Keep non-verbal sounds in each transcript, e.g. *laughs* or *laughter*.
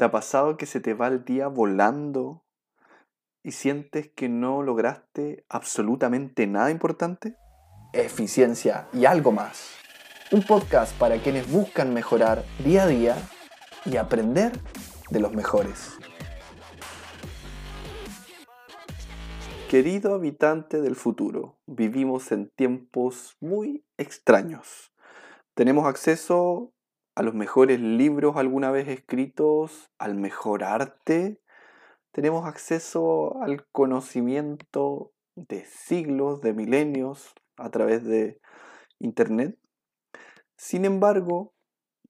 ¿Te ha pasado que se te va el día volando y sientes que no lograste absolutamente nada importante? Eficiencia y algo más. Un podcast para quienes buscan mejorar día a día y aprender de los mejores. Querido habitante del futuro, vivimos en tiempos muy extraños. Tenemos acceso a los mejores libros alguna vez escritos, al mejor arte. Tenemos acceso al conocimiento de siglos, de milenios, a través de Internet. Sin embargo,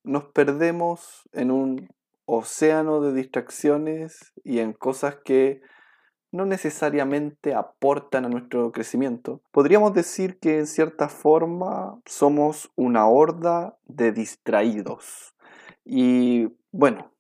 nos perdemos en un océano de distracciones y en cosas que no necesariamente aportan a nuestro crecimiento. Podríamos decir que en cierta forma somos una horda de distraídos. Y bueno,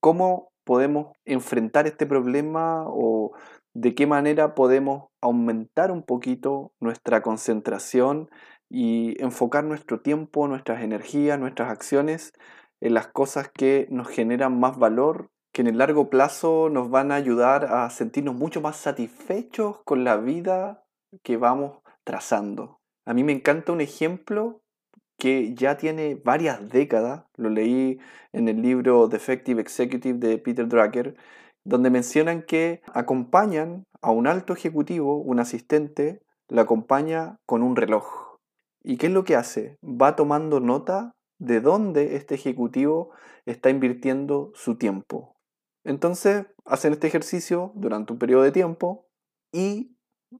¿cómo podemos enfrentar este problema o de qué manera podemos aumentar un poquito nuestra concentración y enfocar nuestro tiempo, nuestras energías, nuestras acciones en las cosas que nos generan más valor que en el largo plazo nos van a ayudar a sentirnos mucho más satisfechos con la vida que vamos trazando. A mí me encanta un ejemplo que ya tiene varias décadas, lo leí en el libro The Effective Executive de Peter Drucker, donde mencionan que acompañan a un alto ejecutivo, un asistente, lo acompaña con un reloj. ¿Y qué es lo que hace? Va tomando nota de dónde este ejecutivo está invirtiendo su tiempo. Entonces hacen este ejercicio durante un periodo de tiempo y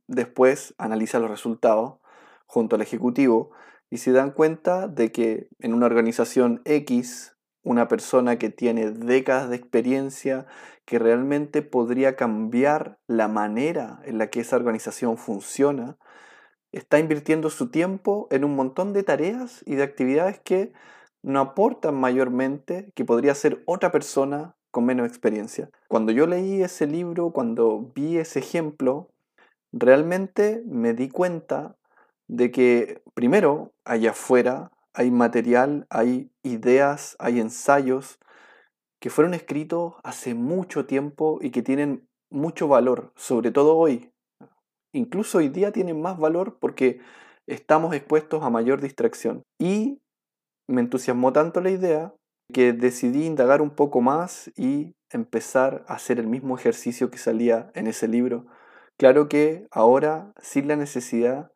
después analizan los resultados junto al ejecutivo y se dan cuenta de que en una organización X, una persona que tiene décadas de experiencia, que realmente podría cambiar la manera en la que esa organización funciona, está invirtiendo su tiempo en un montón de tareas y de actividades que no aportan mayormente, que podría ser otra persona con menos experiencia. Cuando yo leí ese libro, cuando vi ese ejemplo, realmente me di cuenta de que primero allá afuera hay material, hay ideas, hay ensayos que fueron escritos hace mucho tiempo y que tienen mucho valor, sobre todo hoy. Incluso hoy día tienen más valor porque estamos expuestos a mayor distracción. Y me entusiasmó tanto la idea que decidí indagar un poco más y empezar a hacer el mismo ejercicio que salía en ese libro. Claro que ahora sin la necesidad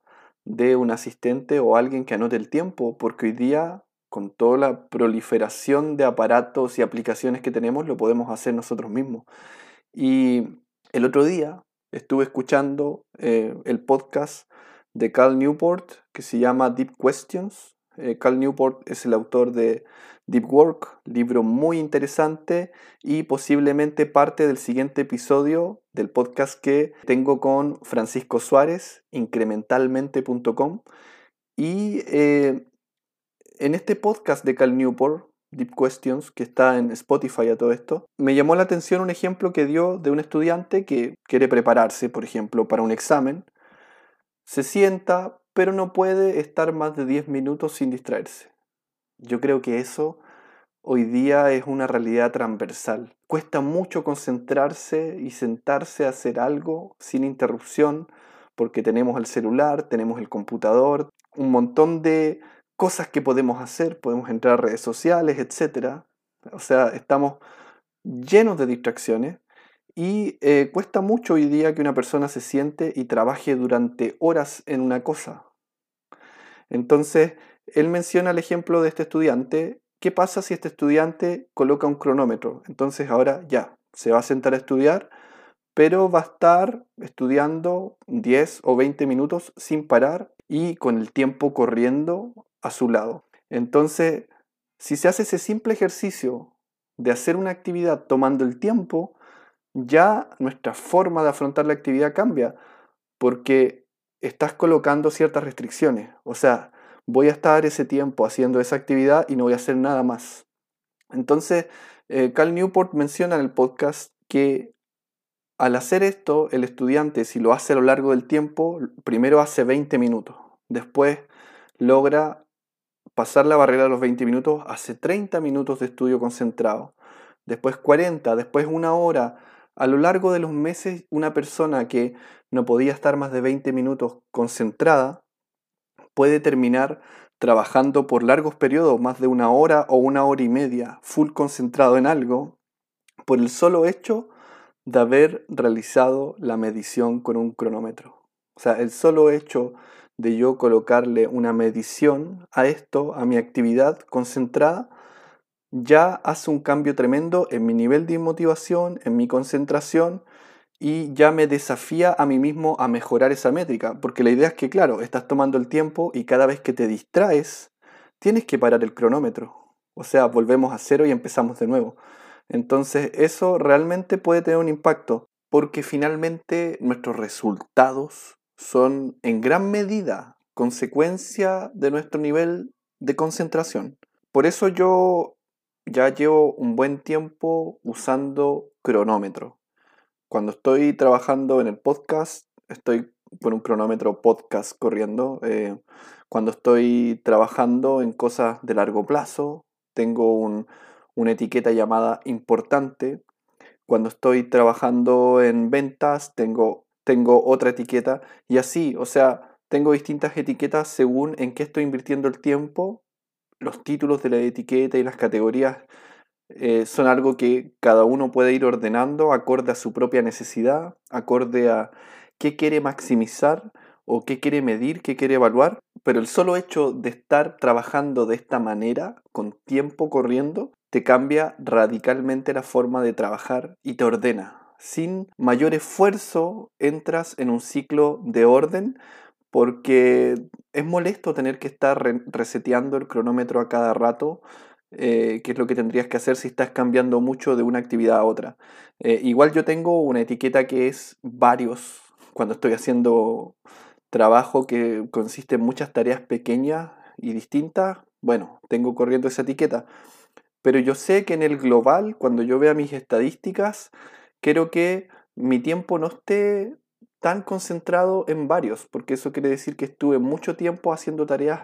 de un asistente o alguien que anote el tiempo, porque hoy día con toda la proliferación de aparatos y aplicaciones que tenemos lo podemos hacer nosotros mismos. Y el otro día estuve escuchando eh, el podcast de Cal Newport que se llama Deep Questions. Eh, Cal Newport es el autor de Deep Work, libro muy interesante y posiblemente parte del siguiente episodio del podcast que tengo con Francisco Suárez, incrementalmente.com. Y eh, en este podcast de Cal Newport, Deep Questions, que está en Spotify a todo esto, me llamó la atención un ejemplo que dio de un estudiante que quiere prepararse, por ejemplo, para un examen. Se sienta, pero no puede estar más de 10 minutos sin distraerse. Yo creo que eso hoy día es una realidad transversal. Cuesta mucho concentrarse y sentarse a hacer algo sin interrupción porque tenemos el celular, tenemos el computador, un montón de cosas que podemos hacer, podemos entrar a redes sociales, etc. O sea, estamos llenos de distracciones y eh, cuesta mucho hoy día que una persona se siente y trabaje durante horas en una cosa. Entonces, él menciona el ejemplo de este estudiante. ¿Qué pasa si este estudiante coloca un cronómetro? Entonces ahora ya, se va a sentar a estudiar, pero va a estar estudiando 10 o 20 minutos sin parar y con el tiempo corriendo a su lado. Entonces, si se hace ese simple ejercicio de hacer una actividad tomando el tiempo, ya nuestra forma de afrontar la actividad cambia, porque estás colocando ciertas restricciones. O sea, voy a estar ese tiempo haciendo esa actividad y no voy a hacer nada más. Entonces, eh, Cal Newport menciona en el podcast que al hacer esto, el estudiante, si lo hace a lo largo del tiempo, primero hace 20 minutos, después logra pasar la barrera de los 20 minutos, hace 30 minutos de estudio concentrado, después 40, después una hora. A lo largo de los meses, una persona que no podía estar más de 20 minutos concentrada puede terminar trabajando por largos periodos, más de una hora o una hora y media, full concentrado en algo, por el solo hecho de haber realizado la medición con un cronómetro. O sea, el solo hecho de yo colocarle una medición a esto, a mi actividad concentrada, ya hace un cambio tremendo en mi nivel de motivación, en mi concentración y ya me desafía a mí mismo a mejorar esa métrica. Porque la idea es que, claro, estás tomando el tiempo y cada vez que te distraes, tienes que parar el cronómetro. O sea, volvemos a cero y empezamos de nuevo. Entonces eso realmente puede tener un impacto porque finalmente nuestros resultados son en gran medida consecuencia de nuestro nivel de concentración. Por eso yo ya llevo un buen tiempo usando cronómetro. Cuando estoy trabajando en el podcast, estoy con un cronómetro podcast corriendo. Eh, cuando estoy trabajando en cosas de largo plazo, tengo un, una etiqueta llamada importante. Cuando estoy trabajando en ventas, tengo, tengo otra etiqueta y así, o sea, tengo distintas etiquetas según en qué estoy invirtiendo el tiempo. Los títulos de la etiqueta y las categorías eh, son algo que cada uno puede ir ordenando acorde a su propia necesidad, acorde a qué quiere maximizar o qué quiere medir, qué quiere evaluar, pero el solo hecho de estar trabajando de esta manera, con tiempo corriendo, te cambia radicalmente la forma de trabajar y te ordena. Sin mayor esfuerzo entras en un ciclo de orden porque es molesto tener que estar reseteando el cronómetro a cada rato, eh, que es lo que tendrías que hacer si estás cambiando mucho de una actividad a otra. Eh, igual yo tengo una etiqueta que es varios, *laughs* cuando estoy haciendo trabajo que consiste en muchas tareas pequeñas y distintas, bueno, tengo corriendo esa etiqueta pero yo sé que en el global, cuando yo vea mis estadísticas, quiero que mi tiempo no esté tan concentrado en varios, porque eso quiere decir que estuve mucho tiempo haciendo tareas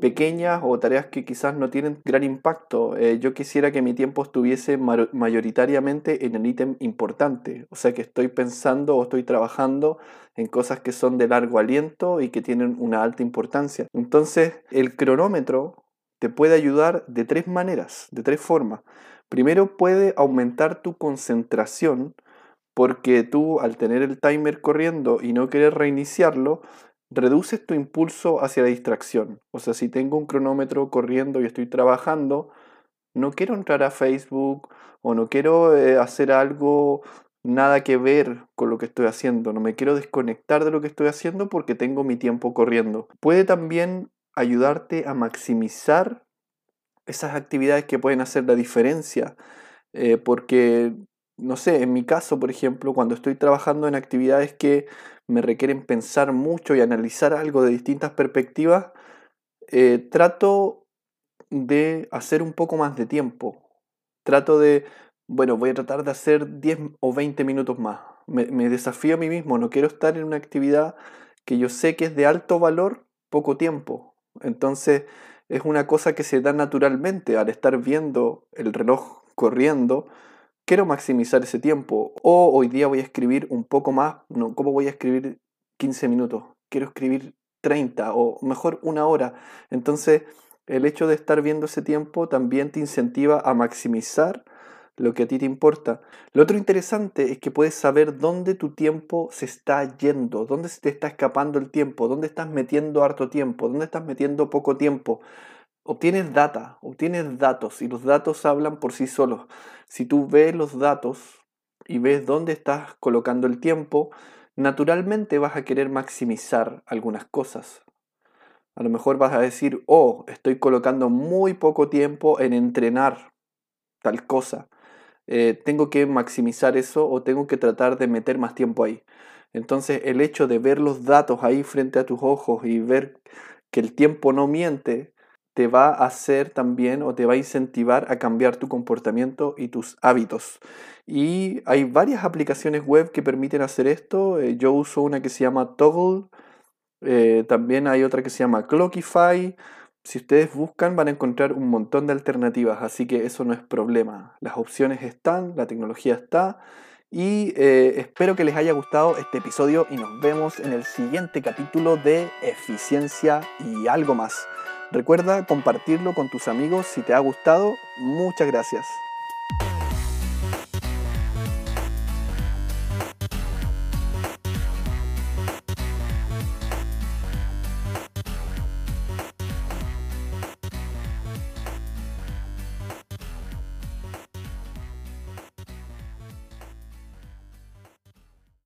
pequeñas o tareas que quizás no tienen gran impacto. Eh, yo quisiera que mi tiempo estuviese mayoritariamente en el ítem importante, o sea que estoy pensando o estoy trabajando en cosas que son de largo aliento y que tienen una alta importancia. Entonces, el cronómetro te puede ayudar de tres maneras, de tres formas. Primero puede aumentar tu concentración porque tú al tener el timer corriendo y no querer reiniciarlo, reduces tu impulso hacia la distracción. O sea, si tengo un cronómetro corriendo y estoy trabajando, no quiero entrar a Facebook o no quiero eh, hacer algo nada que ver con lo que estoy haciendo, no me quiero desconectar de lo que estoy haciendo porque tengo mi tiempo corriendo. Puede también ayudarte a maximizar esas actividades que pueden hacer la diferencia. Eh, porque, no sé, en mi caso, por ejemplo, cuando estoy trabajando en actividades que me requieren pensar mucho y analizar algo de distintas perspectivas, eh, trato de hacer un poco más de tiempo. Trato de, bueno, voy a tratar de hacer 10 o 20 minutos más. Me, me desafío a mí mismo, no quiero estar en una actividad que yo sé que es de alto valor poco tiempo. Entonces es una cosa que se da naturalmente al estar viendo el reloj corriendo. Quiero maximizar ese tiempo. O hoy día voy a escribir un poco más. No, ¿Cómo voy a escribir 15 minutos? Quiero escribir 30 o mejor una hora. Entonces el hecho de estar viendo ese tiempo también te incentiva a maximizar lo que a ti te importa. Lo otro interesante es que puedes saber dónde tu tiempo se está yendo, dónde se te está escapando el tiempo, dónde estás metiendo harto tiempo, dónde estás metiendo poco tiempo. Obtienes data, obtienes datos y los datos hablan por sí solos. Si tú ves los datos y ves dónde estás colocando el tiempo, naturalmente vas a querer maximizar algunas cosas. A lo mejor vas a decir, oh, estoy colocando muy poco tiempo en entrenar tal cosa. Eh, tengo que maximizar eso o tengo que tratar de meter más tiempo ahí. Entonces el hecho de ver los datos ahí frente a tus ojos y ver que el tiempo no miente, te va a hacer también o te va a incentivar a cambiar tu comportamiento y tus hábitos. Y hay varias aplicaciones web que permiten hacer esto. Eh, yo uso una que se llama Toggle. Eh, también hay otra que se llama Clockify. si ustedes buscan van a encontrar un montón de alternativas, así que eso no es problema. Las opciones están, la tecnología está y eh, espero que les haya gustado este episodio y nos vemos en el siguiente capítulo de Eficiencia y algo más. Recuerda compartirlo con tus amigos si te ha gustado. Muchas gracias.